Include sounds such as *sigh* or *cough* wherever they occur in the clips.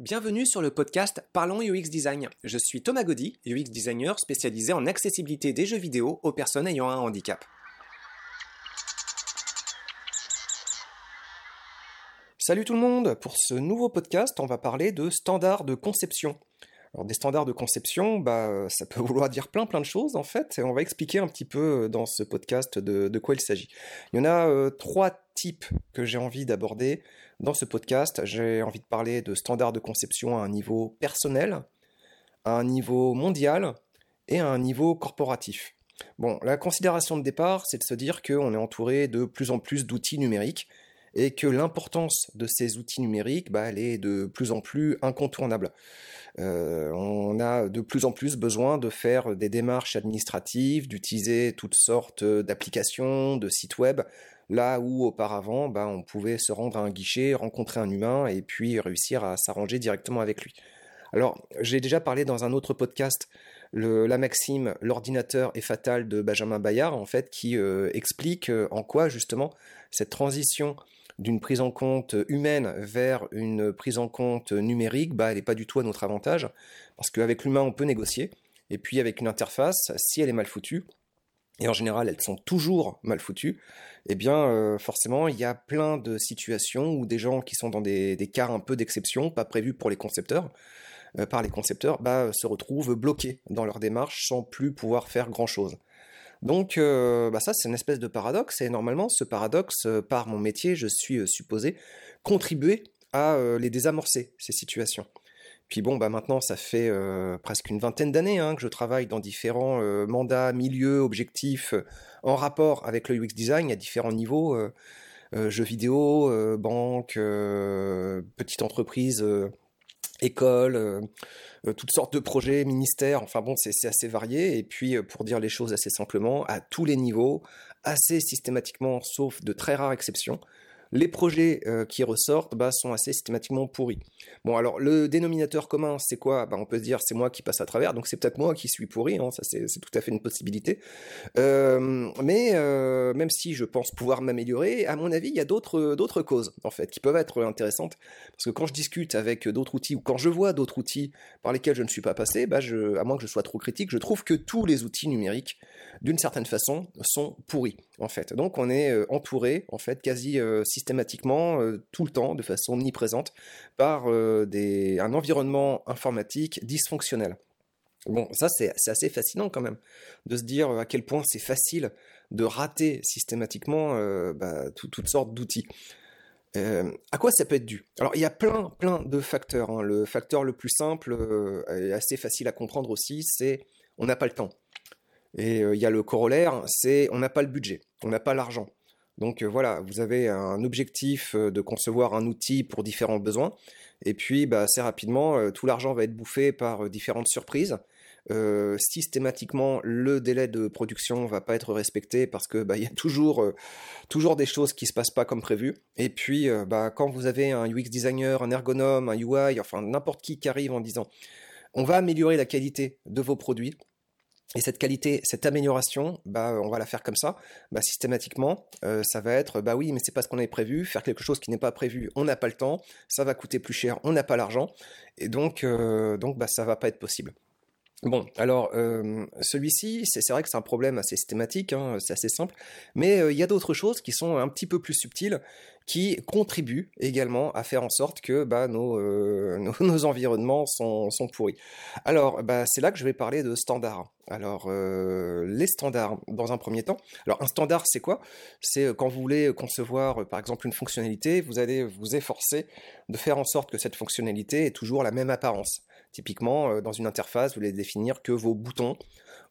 Bienvenue sur le podcast Parlons UX Design. Je suis Thomas Gaudy, UX designer spécialisé en accessibilité des jeux vidéo aux personnes ayant un handicap. Salut tout le monde Pour ce nouveau podcast, on va parler de standards de conception. Alors des standards de conception, bah, ça peut *laughs* vouloir dire plein plein de choses en fait, et on va expliquer un petit peu dans ce podcast de, quoi il s'agit. Il y en a euh, trois types que j'ai envie d'aborder dans ce podcast. J'ai envie de parler de standards de conception à un niveau personnel, à un niveau mondial et à un niveau corporatif. Bon, la considération de départ, c'est de se dire qu'on est entouré de plus en plus d'outils numériques et que l'importance de ces outils numériques, bah, elle est de plus en plus incontournable. Euh, on a de plus en plus besoin de faire des démarches administratives, d'utiliser toutes sortes d'applications, de sites web, là où auparavant, bah, on pouvait se rendre à un guichet, rencontrer un humain et puis réussir à s'arranger directement avec lui. Alors, j'ai déjà parlé dans un autre podcast la maxime l'ordinateur est fatal de Benjamin Bayard en fait qui euh, explique euh, en quoi justement cette transition d'une prise en compte humaine vers une prise en compte numérique, bah, elle n'est pas du tout à notre avantage, parce qu'avec l'humain, on peut négocier, et puis avec une interface, si elle est mal foutue, et en général elles sont toujours mal foutues, eh bien euh, forcément il y a plein de situations où des gens qui sont dans des, cas un peu d'exception, pas prévus pour les concepteurs, euh, par les concepteurs, bah, se retrouvent bloqués dans leur démarche sans plus pouvoir faire grand-chose. Donc euh, bah ça c'est une espèce de paradoxe, et normalement ce paradoxe, euh, par mon métier, je suis euh, supposé contribuer à les désamorcer, ces situations. Puis bon, bah maintenant, ça fait presque une vingtaine d'années hein, que je travaille dans différents mandats, milieux, objectifs, en rapport avec le UX design à différents niveaux, jeux vidéo, banque, petite entreprise, école, euh, toutes sortes de projets, ministères, enfin bon, c'est assez varié. Et puis, euh, pour dire les choses assez simplement, à tous les niveaux, assez systématiquement, sauf de très rares exceptions, les projets euh, qui ressortent bah, sont assez systématiquement pourris. Bon, alors le dénominateur commun, c'est quoi? Bah, On peut se dire c'est moi qui passe à travers, donc c'est peut-être moi qui suis pourri, hein, ça c'est tout à fait une possibilité. Euh, mais euh, même si je pense pouvoir m'améliorer, à mon avis, il y a d'autres causes en fait qui peuvent être intéressantes, parce que quand je discute avec d'autres outils ou quand je vois d'autres outils par lesquels je ne suis pas passé, bah, à moins que je sois trop critique, je trouve que tous les outils numériques, d'une certaine façon, sont pourris en fait. Donc on est entouré en fait quasi systématiquement, euh, tout le temps, de façon omniprésente, par euh, un environnement informatique dysfonctionnel. Bon, ça c'est assez fascinant quand même, de se dire à quel point c'est facile de rater systématiquement euh, bah, toutes sortes d'outils. à quoi ça peut être dû? Alors il y a plein plein de facteurs. Hein. Le facteur le plus simple et assez facile à comprendre aussi, c'est on n'a pas le temps. Et il y a le corollaire, c'est on n'a pas le budget, on n'a pas l'argent. Donc euh, voilà, vous avez un objectif euh, de concevoir un outil pour différents besoins, et puis bah, assez rapidement, euh, tout l'argent va être bouffé par différentes surprises. systématiquement, le délai de production va pas être respecté parce que bah, il y a toujours des choses qui se passent pas comme prévu. Et puis, bah, quand vous avez un UX designer, un ergonome, un UI, enfin n'importe qui qui arrive en disant on va améliorer la qualité de vos produits, et cette qualité, cette amélioration, bah, on va la faire comme ça. Bah, systématiquement, euh, ça va être, bah oui, mais c'est pas ce qu'on avait prévu. Faire quelque chose qui n'est pas prévu, on n'a pas le temps. Ça va coûter plus cher, on n'a pas l'argent. Et donc, euh, donc, bah, ça va pas être possible. Bon, alors euh, celui-ci, c'est vrai que c'est un problème assez systématique, hein, c'est assez simple, mais il y a d'autres choses qui sont un petit peu plus subtiles, qui contribuent également à faire en sorte que bah, nos, *laughs* nos, environnements sont, pourris. Alors, bah, c'est là que je vais parler de standards. Alors, euh, les standards, dans un premier temps. Alors, un standard, c'est quoi? C'est euh, quand vous voulez concevoir, euh, par exemple, une fonctionnalité, vous allez vous efforcer de faire en sorte que cette fonctionnalité ait toujours la même apparence. Typiquement, dans une interface, vous allez définir que vos boutons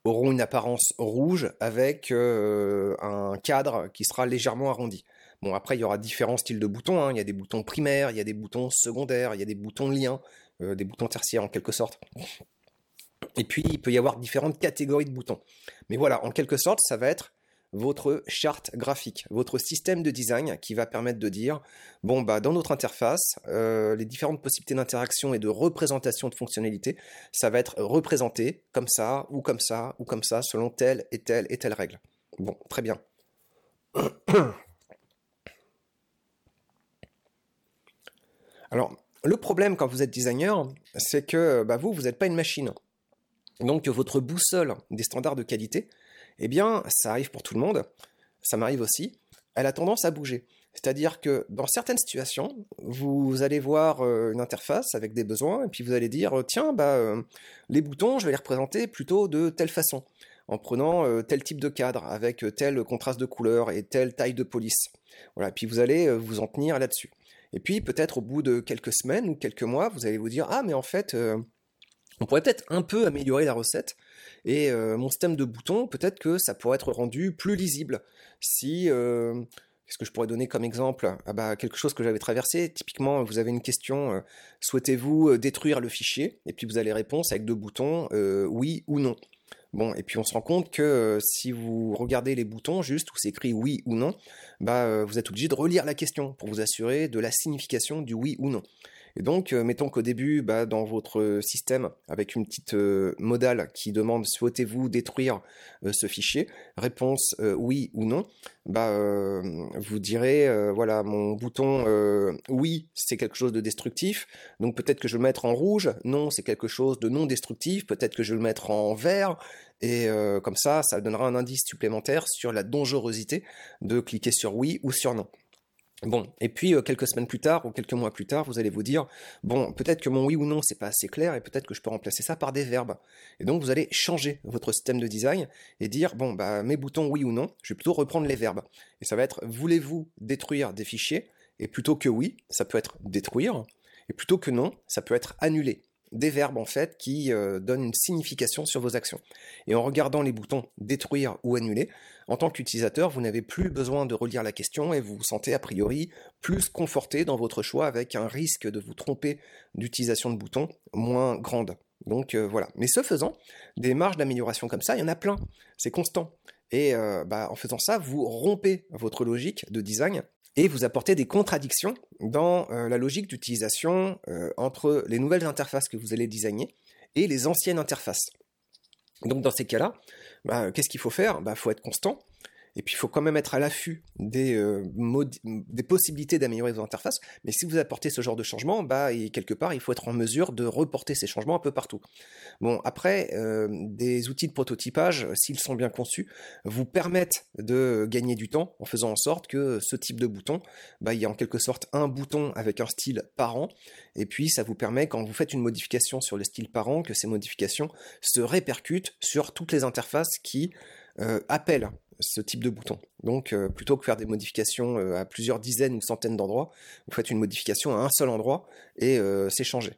auront une apparence rouge avec un cadre qui sera légèrement arrondi. Bon, après, il y aura différents styles de boutons. Hein. Il y a des boutons primaires, il y a des boutons secondaires, il y a des boutons liens, des boutons tertiaires en quelque sorte. Et puis, il peut y avoir différentes catégories de boutons. Mais voilà, en quelque sorte, ça va être votre charte graphique, votre système de design qui va permettre de dire, bon, bah, dans notre interface, euh, les différentes possibilités d'interaction et de représentation de fonctionnalités, ça va être représenté comme ça, ou comme ça, ou comme ça, selon telle et telle et telle règle. Bon, très bien. *coughs* Alors, le problème quand vous êtes designer, c'est que bah, vous, vous n'êtes pas une machine. Donc votre boussole des standards de qualité, eh bien, ça arrive pour tout le monde, ça m'arrive aussi, elle a tendance à bouger. C'est-à-dire que dans certaines situations, vous allez voir euh, une interface avec des besoins, et puis vous allez dire, tiens, bah, euh, les boutons, je vais les représenter plutôt de telle façon, en prenant euh, tel type de cadre, avec tel contraste de couleur et telle taille de police. Voilà, puis vous allez vous en tenir là-dessus. Et puis peut-être au bout de quelques semaines ou quelques mois, vous allez vous dire, ah mais en fait, on pourrait peut-être un peu améliorer la recette, et mon système de boutons, peut-être que ça pourrait être rendu plus lisible. Si Qu'est-ce que je pourrais donner comme exemple? Ah bah, Quelque chose que j'avais traversé. Typiquement, vous avez une question euh, souhaitez-vous euh, détruire le fichier? Et puis vous avez réponse avec deux boutons euh, oui ou non. Bon, et puis on se rend compte que si vous regardez les boutons juste où c'est écrit oui ou non, bah, vous êtes obligé de relire la question pour vous assurer de la signification du oui ou non. Et donc, euh, mettons qu'au début, bah, dans votre système, avec une petite euh, modale qui demande souhaitez-vous détruire euh, ce fichier, réponse oui ou non, bah, vous direz voilà, mon bouton oui, c'est quelque chose de destructif, donc peut-être que je vais le mettre en rouge, non, c'est quelque chose de non destructif, peut-être que je vais le mettre en vert, et comme ça, ça donnera un indice supplémentaire sur la dangerosité de cliquer sur oui ou sur non. Bon, et puis euh, quelques semaines plus tard ou quelques mois plus tard, vous allez vous dire bon, peut-être que mon oui ou non c'est pas assez clair et peut-être que je peux remplacer ça par des verbes. Et donc vous allez changer votre système de design et dire bon bah mes boutons oui ou non, je vais plutôt reprendre les verbes. Et ça va être voulez-vous détruire des fichiers? Et plutôt que oui, ça peut être détruire et plutôt que non, ça peut être annuler des verbes en fait qui euh, donnent une signification sur vos actions. Et en regardant les boutons détruire ou annuler, en tant qu'utilisateur, vous n'avez plus besoin de relire la question et vous vous sentez a priori plus conforté dans votre choix avec un risque de vous tromper d'utilisation de boutons moins grande. Donc euh, voilà. Mais ce faisant, des marges d'amélioration comme ça, il y en a plein. C'est constant. Et euh, bah, en faisant ça, vous rompez votre logique de design et vous apportez des contradictions dans euh, la logique d'utilisation euh, entre les nouvelles interfaces que vous allez designer et les anciennes interfaces. Donc dans ces cas-là, bah, qu'est-ce qu'il faut faire? Il bah, faut être constant, et puis il faut quand même être à l'affût des, euh, des possibilités d'améliorer vos interfaces. Mais si vous apportez ce genre de changement, bah, quelque part, il faut être en mesure de reporter ces changements un peu partout. Bon, après, euh, des outils de prototypage, s'ils sont bien conçus, vous permettent de gagner du temps en faisant en sorte que ce type de bouton, bah, il y a en quelque sorte un bouton avec un style parent. Et puis, ça vous permet, quand vous faites une modification sur le style parent, que ces modifications se répercutent sur toutes les interfaces qui euh, appellent ce type de bouton. Donc euh, plutôt que faire des modifications euh, à plusieurs dizaines ou centaines d'endroits, vous faites une modification à un seul endroit et euh, c'est changé.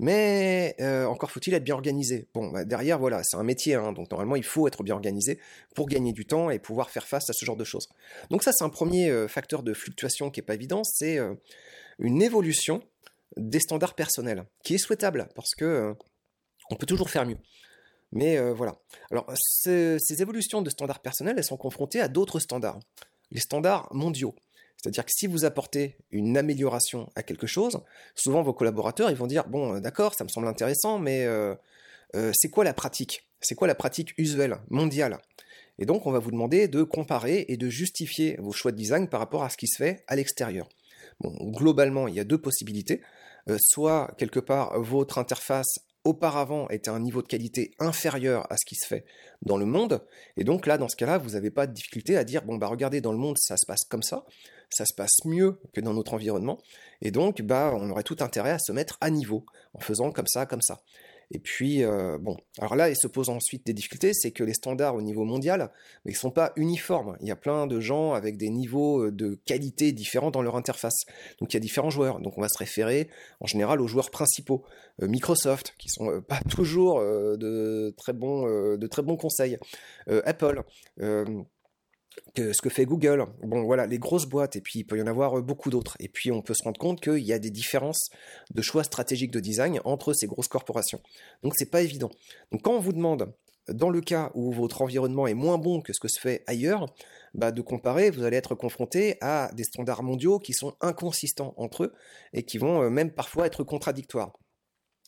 Mais encore faut-il être bien organisé. Bon, bah, derrière, voilà, c'est un métier, hein, donc normalement il faut être bien organisé pour gagner du temps et pouvoir faire face à ce genre de choses. Donc ça, c'est un premier facteur de fluctuation qui est pas évident, c'est une évolution des standards personnels, qui est souhaitable parce que on peut toujours faire mieux. Mais euh, voilà. Alors, ces, évolutions de standards personnels, elles sont confrontées à d'autres standards, les standards mondiaux. C'est-à-dire que si vous apportez une amélioration à quelque chose, souvent vos collaborateurs, ils vont dire, bon, euh, d'accord, ça me semble intéressant, mais euh, c'est quoi la pratique? C'est quoi la pratique usuelle, mondiale? Et donc, on va vous demander de comparer et de justifier vos choix de design par rapport à ce qui se fait à l'extérieur. Bon, globalement, il y a deux possibilités. soit, quelque part, votre interface auparavant était un niveau de qualité inférieur à ce qui se fait dans le monde. Et donc là, dans ce cas-là, vous n'avez pas de difficulté à dire, bon, bah regardez, dans le monde, ça se passe comme ça, ça se passe mieux que dans notre environnement. Et donc, bah, on aurait tout intérêt à se mettre à niveau en faisant comme ça, comme ça. Et puis, euh, bon, alors là, il se pose ensuite des difficultés, c'est que les standards au niveau mondial, mais ils sont pas uniformes. Il y a plein de gens avec des niveaux euh, de qualité différents dans leur interface. Donc il y a différents joueurs. Donc on va se référer en général aux joueurs principaux. Euh, Microsoft, qui sont *laughs* pas toujours de très bons, de très bons conseils. Apple ce que fait Google. Bon, voilà, les grosses boîtes, et puis il peut y en avoir euh, beaucoup d'autres. Et puis on peut se rendre compte qu'il y a des différences de choix stratégiques de design entre ces grosses corporations. Donc c'est pas évident. Donc quand on vous demande, dans le cas où votre environnement est moins bon que ce que se fait ailleurs, bah, de comparer, vous allez être confronté à des standards mondiaux qui sont inconsistants entre eux et qui vont euh, même parfois être contradictoires.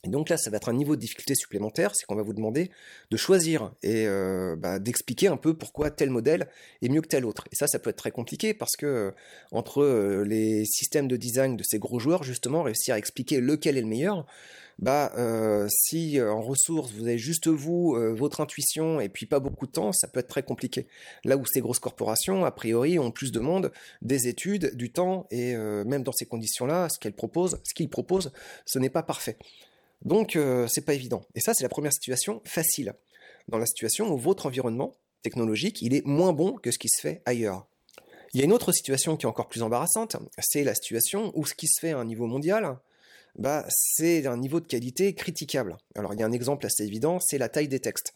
Et donc là, ça va être un niveau de difficulté supplémentaire, c'est qu'on va vous demander de choisir et euh, bah, d'expliquer un peu pourquoi tel modèle est mieux que tel autre. Et ça, ça peut être très compliqué parce que euh, entre euh, les systèmes de design de ces gros joueurs, justement, réussir à expliquer lequel est le meilleur, bah si en ressources vous avez juste vous, votre intuition et puis pas beaucoup de temps, ça peut être très compliqué. Là où ces grosses corporations, a priori, ont plus de monde, des études, du temps et même dans ces conditions-là, ce qu'elles proposent, ce qu'ils proposent, ce n'est pas parfait. Donc, euh, c'est pas évident. Et ça, c'est la première situation facile. Dans la situation où votre environnement technologique, il est moins bon que ce qui se fait ailleurs. Il y a une autre situation qui est encore plus embarrassante, c'est la situation où ce qui se fait à un niveau mondial, bah, c'est un niveau de qualité critiquable. Alors, il y a un exemple assez évident, c'est la taille des textes.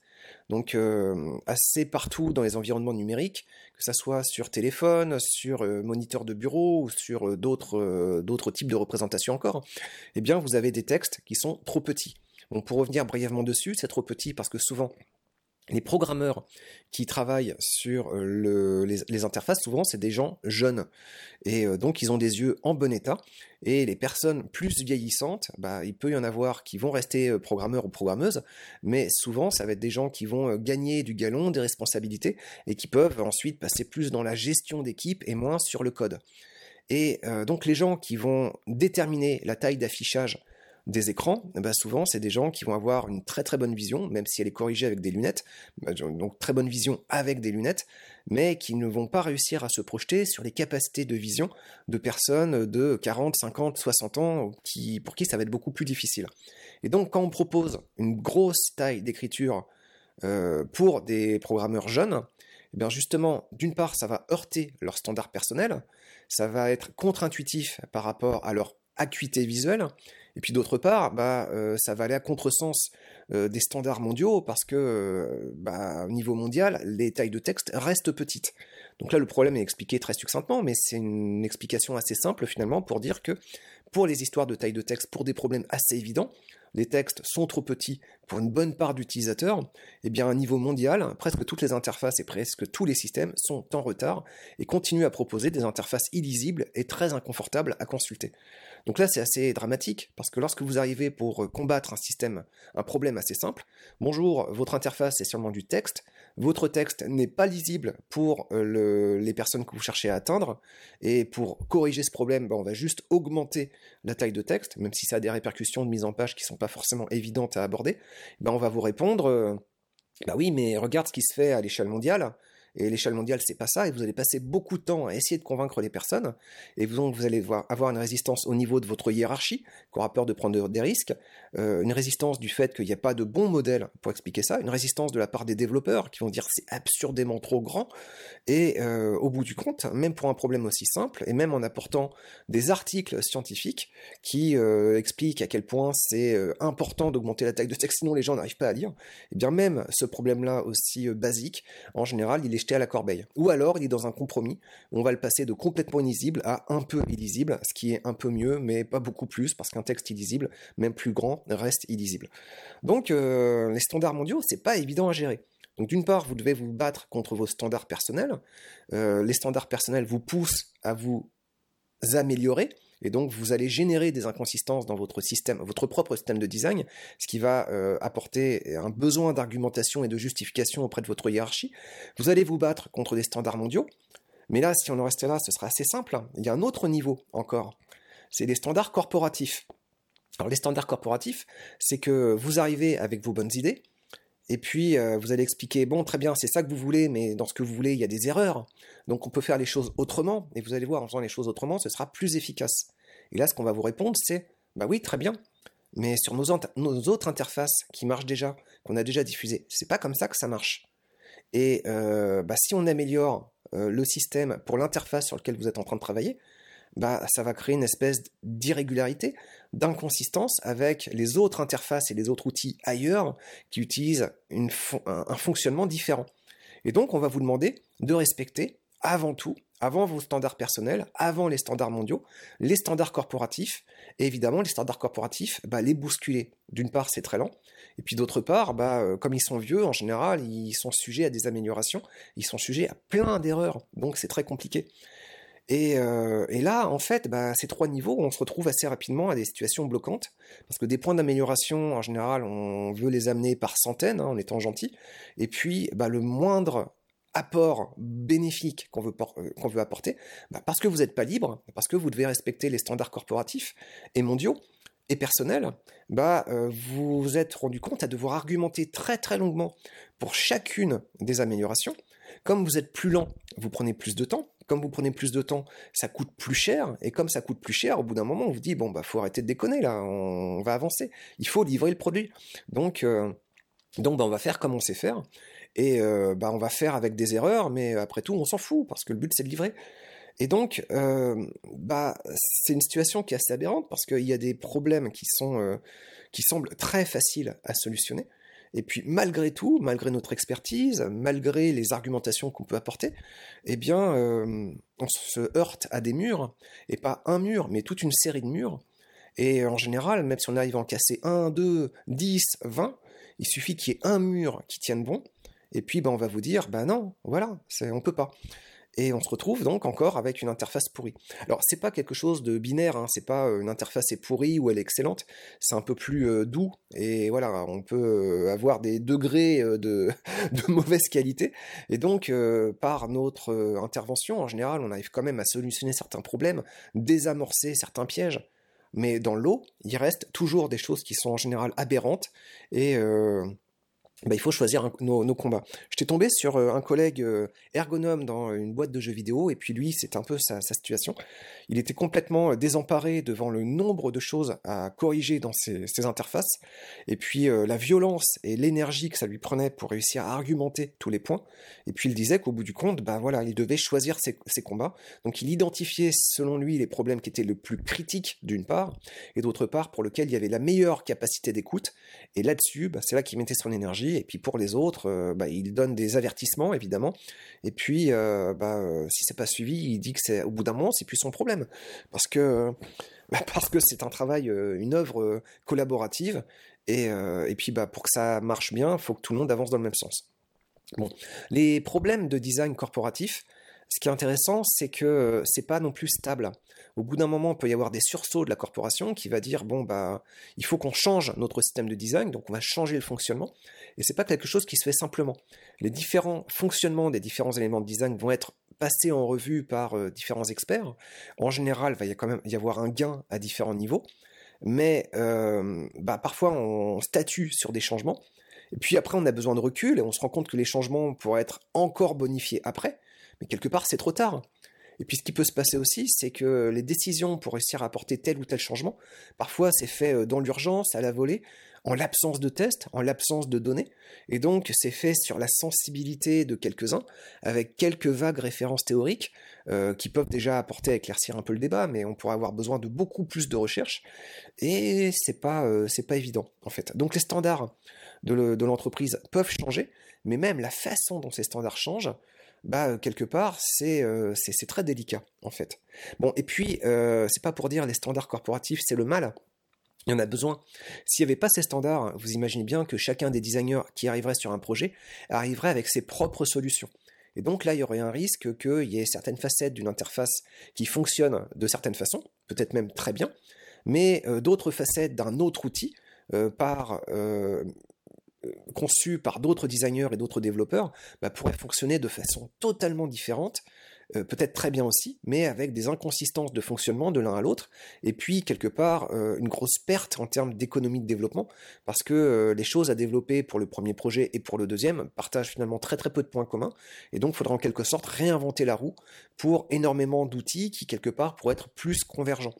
Donc euh, assez partout dans les environnements numériques, que ce soit sur téléphone, sur euh, moniteur de bureau ou sur euh, d'autres types de représentations encore, eh bien vous avez des textes qui sont trop petits. Bon, pour revenir brièvement dessus, c'est trop petit parce que souvent les programmeurs qui travaillent sur euh, les, interfaces, souvent, c'est des gens jeunes. Et euh, donc, ils ont des yeux en bon état. Et les personnes plus vieillissantes, bah, il peut y en avoir qui vont rester euh, programmeurs ou programmeuses, mais souvent, ça va être des gens qui vont gagner du galon, des responsabilités, et qui peuvent ensuite passer plus dans la gestion d'équipe et moins sur le code. Et donc, les gens qui vont déterminer la taille d'affichage des écrans, ben, souvent c'est des gens qui vont avoir une très très bonne vision, même si elle est corrigée avec des lunettes, bah, donc très bonne vision avec des lunettes, mais qui ne vont pas réussir à se projeter sur les capacités de vision de personnes de 40, 50, 60 ans, qui, pour qui ça va être beaucoup plus difficile. Et donc quand on propose une grosse taille d'écriture euh, pour des programmeurs jeunes, eh bien justement, d'une part, ça va heurter leur standard personnel, ça va être contre-intuitif par rapport à leur acuité visuelle, et puis d'autre part, bah, euh, ça va aller à contresens euh, des standards mondiaux parce que, euh, bah, au niveau mondial, les tailles de texte restent petites. Donc là, le problème est expliqué très succinctement, mais c'est une explication assez simple finalement pour dire que pour les histoires de taille de texte, pour des problèmes assez évidents, les textes sont trop petits pour une bonne part d'utilisateurs, eh bien, à niveau mondial, presque toutes les interfaces et presque tous les systèmes sont en retard et continuent à proposer des interfaces illisibles et très inconfortables à consulter. Donc là, c'est assez dramatique, parce que lorsque vous arrivez pour combattre un système, un problème assez simple, bonjour, votre interface est seulement du texte, votre texte n'est pas lisible pour euh, les personnes que vous cherchez à atteindre, et pour corriger ce problème, ben, on va juste augmenter la taille de texte, même si ça a des répercussions de mise en page qui ne sont pas forcément évidentes à aborder, ben, on va vous répondre, euh, bah oui, mais regarde ce qui se fait à l'échelle mondiale, et l'échelle mondiale, c'est pas ça. Et vous allez passer beaucoup de temps à essayer de convaincre les personnes. Et vous, vous allez avoir une résistance au niveau de votre hiérarchie, qui aura peur de prendre des risques. Euh, une résistance du fait qu'il n'y a pas de bon modèle pour expliquer ça. Une résistance de la part des développeurs qui vont dire c'est absurdément trop grand. Et euh, au bout du compte, même pour un problème aussi simple, et même en apportant des articles scientifiques qui euh, expliquent à quel point c'est important d'augmenter la taille de texte, sinon les gens n'arrivent pas à lire, et eh bien même ce problème-là aussi basique, en général, il est à la corbeille. Ou alors il est dans un compromis, on va le passer de complètement illisible à un peu illisible, ce qui est un peu mieux, mais pas beaucoup plus, parce qu'un texte illisible, même plus grand, reste illisible. Donc euh, les standards mondiaux, c'est pas évident à gérer. Donc d'une part, vous devez vous battre contre vos standards personnels. Euh, les standards personnels vous poussent à vous améliorer, et donc vous allez générer des inconsistances dans votre système, votre propre système de design, ce qui va euh, apporter un besoin d'argumentation et de justification auprès de votre hiérarchie. Vous allez vous battre contre des standards mondiaux, mais là, si on en reste là, ce sera assez simple. Il y a un autre niveau encore, c'est les standards corporatifs. Alors les standards corporatifs, c'est que vous arrivez avec vos bonnes idées, et puis euh, vous allez expliquer, bon, très bien, c'est ça que vous voulez, mais dans ce que vous voulez, il y a des erreurs. Donc on peut faire les choses autrement, et vous allez voir, en faisant les choses autrement, ce sera plus efficace. Et là, ce qu'on va vous répondre, c'est, bah oui, très bien, mais sur nos, autres interfaces qui marchent déjà, qu'on a déjà diffusées, c'est pas comme ça que ça marche. Et euh, bah, si on améliore euh, le système pour l'interface sur laquelle vous êtes en train de travailler, bah, ça va créer une espèce d'irrégularité, d'inconsistance avec les autres interfaces et les autres outils ailleurs qui utilisent un, fonctionnement différent. Et donc, on va vous demander de respecter avant tout, avant vos standards personnels, avant les standards mondiaux, les standards corporatifs, et évidemment, les standards corporatifs, bah, les bousculer. D'une part, c'est très lent, et puis d'autre part, bah, euh, comme ils sont vieux, en général, ils sont sujets à des améliorations, ils sont sujets à plein d'erreurs, donc c'est très compliqué. Et, euh, et, là, en fait, bah, ces trois niveaux, on se retrouve assez rapidement à des situations bloquantes, parce que des points d'amélioration, en général, on veut les amener par centaines, hein, en étant gentil, et puis bah, le moindre apport bénéfique qu'on veut, euh, qu'on veut apporter, bah, parce que vous n'êtes pas libre, parce que vous devez respecter les standards corporatifs et mondiaux, et personnels, bah, euh, vous vous êtes rendu compte à devoir argumenter très très longuement pour chacune des améliorations. Comme vous êtes plus lent, vous prenez plus de temps, comme vous prenez plus de temps, ça coûte plus cher, et comme ça coûte plus cher, au bout d'un moment, on vous dit, bon, bah, faut arrêter de déconner, là, on, va avancer, il faut livrer le produit. Donc, euh, donc bah, on va faire comme on sait faire, et euh, bah, on va faire avec des erreurs, mais après tout, on s'en fout, parce que le but, c'est de livrer. Et donc, euh, bah, c'est une situation qui est assez aberrante, parce qu'il y a des problèmes qui, sont, qui semblent très faciles à solutionner, et puis malgré tout, malgré notre expertise, malgré les argumentations qu'on peut apporter, eh bien, euh, on se heurte à des murs, et pas un mur, mais toute une série de murs. Et en général, même si on arrive à en casser 1, 2, 10, 20, il suffit qu'il y ait un mur qui tienne bon, et puis ben, on va vous dire, ben non, voilà, on peut pas et on se retrouve donc encore avec une interface pourrie. Alors c'est pas quelque chose de binaire, hein, c'est pas euh, une interface est pourrie ou elle est excellente, c'est un peu plus euh, doux et voilà, on peut euh, avoir des degrés de, *laughs* de, mauvaise qualité et donc par notre intervention en général, on arrive quand même à solutionner certains problèmes, désamorcer certains pièges. Mais dans l'eau, il reste toujours des choses qui sont en général aberrantes et bah, il faut choisir nos, combats. J'étais tombé sur euh, un collègue euh, ergonome dans une boîte de jeux vidéo, et puis lui, c'est un peu sa, situation. Il était complètement euh, désemparé devant le nombre de choses à corriger dans ses, interfaces, et puis la violence et l'énergie que ça lui prenait pour réussir à argumenter tous les points. Et puis il disait qu'au bout du compte, bah voilà, il devait choisir ses, ses, combats. Donc il identifiait selon lui les problèmes qui étaient le plus critiques d'une part, et d'autre part pour lequel il y avait la meilleure capacité d'écoute. Et là-dessus, bah, c'est là qu'il mettait son énergie et puis pour les autres, euh, bah, il donne des avertissements évidemment, et puis euh, bah, euh, si c'est pas suivi, il dit que c'est au bout d'un moment, c'est plus son problème, parce que *laughs* bah, parce c'est un travail, une œuvre collaborative, et, et puis bah, pour que ça marche bien, il faut que tout le monde avance dans le même sens. Bon, les problèmes de design corporatif, ce qui est intéressant, c'est que c'est pas non plus stable. Au bout d'un moment, il peut y avoir des sursauts de la corporation qui va dire bon bah il faut qu'on change notre système de design, donc on va changer le fonctionnement. Et c'est pas quelque chose qui se fait simplement. Les différents fonctionnements des différents éléments de design vont être passés en revue par euh, différents experts. En général, il va y quand même y avoir un gain à différents niveaux, mais euh, bah, parfois on statue sur des changements. Et puis après, on a besoin de recul et on se rend compte que les changements pourraient être encore bonifiés après, mais quelque part, c'est trop tard. Et puis ce qui peut se passer aussi, c'est que les décisions pour réussir à apporter tel ou tel changement, parfois c'est fait euh, dans l'urgence, à la volée, en l'absence de tests, en l'absence de données, et donc c'est fait sur la sensibilité de quelques-uns, avec quelques vagues références théoriques euh, qui peuvent déjà apporter à éclaircir un peu le débat, mais on pourrait avoir besoin de beaucoup plus de recherche, et c'est pas euh, pas évident en fait. Donc les standards de l'entreprise peuvent changer, mais même la façon dont ces standards changent, bah euh, quelque part c'est c'est très délicat en fait. Bon et puis c'est pas pour dire les standards corporatifs c'est le mal il y en a besoin. S'il n'y avait pas ces standards, vous imaginez bien que chacun des designers qui arriverait sur un projet arriverait avec ses propres solutions. Et donc là, il y aurait un risque qu'il y ait certaines facettes d'une interface qui fonctionnent de certaines façons, peut-être même très bien, mais euh, d'autres facettes d'un autre outil, euh, par, euh, conçu par d'autres designers et d'autres développeurs, bah, pourraient fonctionner de façon totalement différente euh, peut-être très bien aussi, mais avec des inconsistances de fonctionnement de l'un à l'autre, et puis quelque part euh, une grosse perte en termes d'économie de développement, parce que euh, les choses à développer pour le premier projet et pour le deuxième partagent finalement très très peu de points communs, et donc il faudra en quelque sorte réinventer la roue pour énormément d'outils qui quelque part pourraient être plus convergents.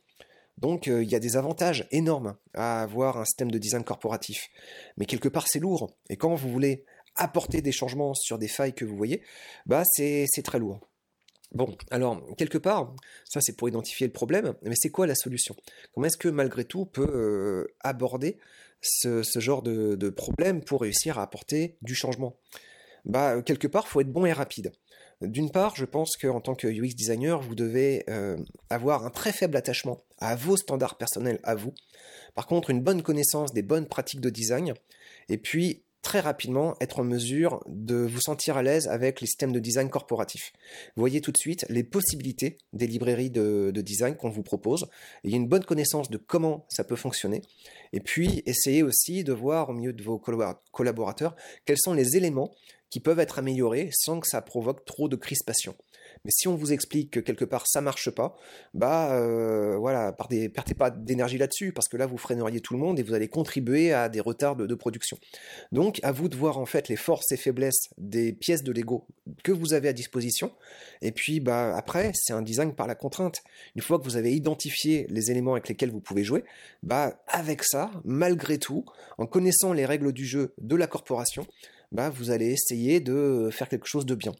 Donc il y a des avantages énormes à avoir un système de design corporatif, mais quelque part c'est lourd, et quand vous voulez apporter des changements sur des failles que vous voyez, bah c'est très lourd. Bon, alors, quelque part, ça c'est pour identifier le problème, mais c'est quoi la solution? Comment est-ce que malgré tout on peut euh, aborder ce, genre de, problème pour réussir à apporter du changement? Bah, quelque part, il faut être bon et rapide. D'une part, je pense qu'en tant que UX designer, vous devez euh, avoir un très faible attachement à vos standards personnels, à vous. Par contre, une bonne connaissance des bonnes pratiques de design, et puis très rapidement être en mesure de vous sentir à l'aise avec les systèmes de design corporatif. Vous voyez tout de suite les possibilités des librairies de, design qu'on vous propose. Il une bonne connaissance de comment ça peut fonctionner. Et puis, essayez aussi de voir au milieu de vos collaborateurs quels sont les éléments qui peuvent être améliorés sans que ça provoque trop de crispation. Mais si on vous explique que quelque part ça marche pas, bah euh, voilà, perdez, pas d'énergie là-dessus parce que là vous freineriez tout le monde et vous allez contribuer à des retards de, production. Donc à vous de voir en fait les forces et faiblesses des pièces de Lego que vous avez à disposition. Et puis bah après c'est un design par la contrainte. Une fois que vous avez identifié les éléments avec lesquels vous pouvez jouer, bah avec ça, malgré tout, en connaissant les règles du jeu de la corporation, bah, vous allez essayer de faire quelque chose de bien.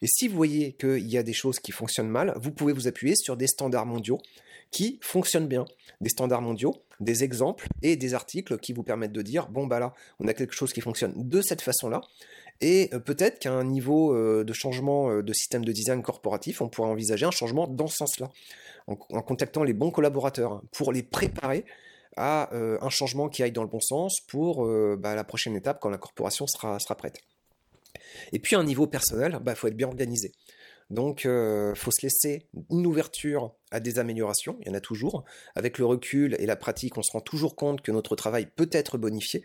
Et si vous voyez qu'il y a des choses qui fonctionnent mal, vous pouvez vous appuyer sur des standards mondiaux qui fonctionnent bien. Des standards mondiaux, des exemples et des articles qui vous permettent de dire, bon bah là, on a quelque chose qui fonctionne de cette façon-là, et euh, peut-être qu'à un niveau euh, de changement euh, de système de design corporatif, on pourrait envisager un changement dans ce sens-là, en, contactant les bons collaborateurs pour les préparer à euh, un changement qui aille dans le bon sens pour euh, bah, la prochaine étape quand la corporation sera, prête. Et puis à un niveau personnel, il bah, faut être bien organisé. Donc, il euh, faut se laisser une ouverture à des améliorations, il y en a toujours. Avec le recul et la pratique, on se rend toujours compte que notre travail peut être bonifié.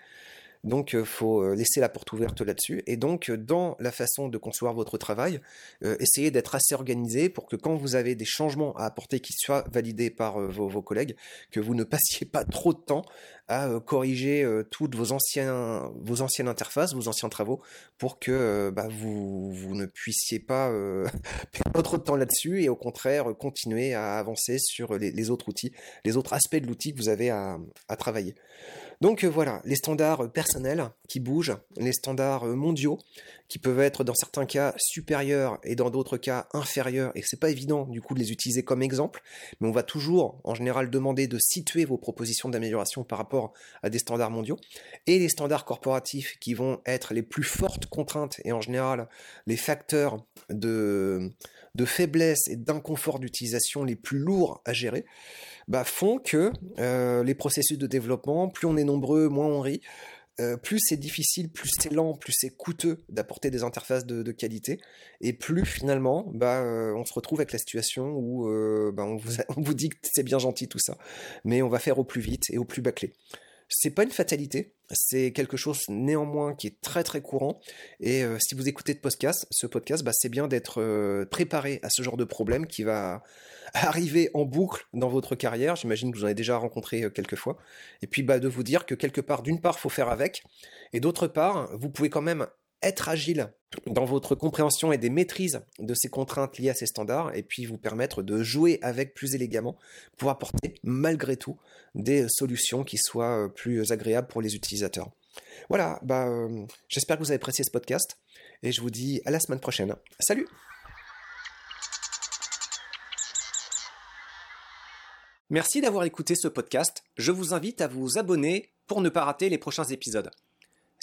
Donc, il faut laisser la porte ouverte là-dessus. Et donc, dans la façon de concevoir votre travail, essayez d'être assez organisé pour que quand vous avez des changements à apporter qui soient validés par vos, collègues, que vous ne passiez *laughs* pas trop de temps à corriger toutes vos anciennes interfaces, vos anciens travaux, pour que bah, vous, ne puissiez pas *laughs* perdre trop de temps là-dessus et au contraire continuer à avancer sur les, autres outils, les autres aspects de l'outil que vous avez à travailler. Donc euh, voilà, les standards personnels qui bougent, les standards euh, mondiaux qui peuvent être dans certains cas supérieurs et dans d'autres cas inférieurs. Et c'est pas évident du coup de les utiliser comme exemple, mais on va toujours en général demander de situer vos propositions d'amélioration par rapport à des standards mondiaux. Et les standards corporatifs qui vont être les plus fortes contraintes et en général les facteurs de, de faiblesse et d'inconfort d'utilisation les plus lourds à gérer bah, font que euh, les processus de développement, plus on est nombreux, moins on rit. Euh, plus c'est difficile, plus c'est lent, plus c'est coûteux d'apporter des interfaces de, qualité, et plus finalement, bah, euh, on se retrouve avec la situation où bah, *laughs* on, vous dit que c'est bien gentil tout ça, mais on va faire au plus vite et au plus bâclé. C'est pas une fatalité, c'est quelque chose néanmoins qui est très très courant. Et si vous écoutez de podcast, ce podcast, bah, c'est bien d'être préparé à ce genre de problème qui va *laughs* arriver en boucle dans votre carrière. J'imagine que vous en avez déjà rencontré euh, quelques fois. Et puis bah, de vous dire que quelque part, d'une part, faut faire avec, et d'autre part, vous pouvez quand même être agile dans votre compréhension et des maîtrises de ces contraintes liées à ces standards, et puis vous permettre de jouer avec plus élégamment pour apporter malgré tout des solutions qui soient euh, plus agréables pour les utilisateurs. Voilà, bah, euh, j'espère que vous avez apprécié ce podcast, et je vous dis à la semaine prochaine. Salut Merci d'avoir écouté ce podcast. Je vous invite à vous abonner pour ne pas rater les prochains épisodes.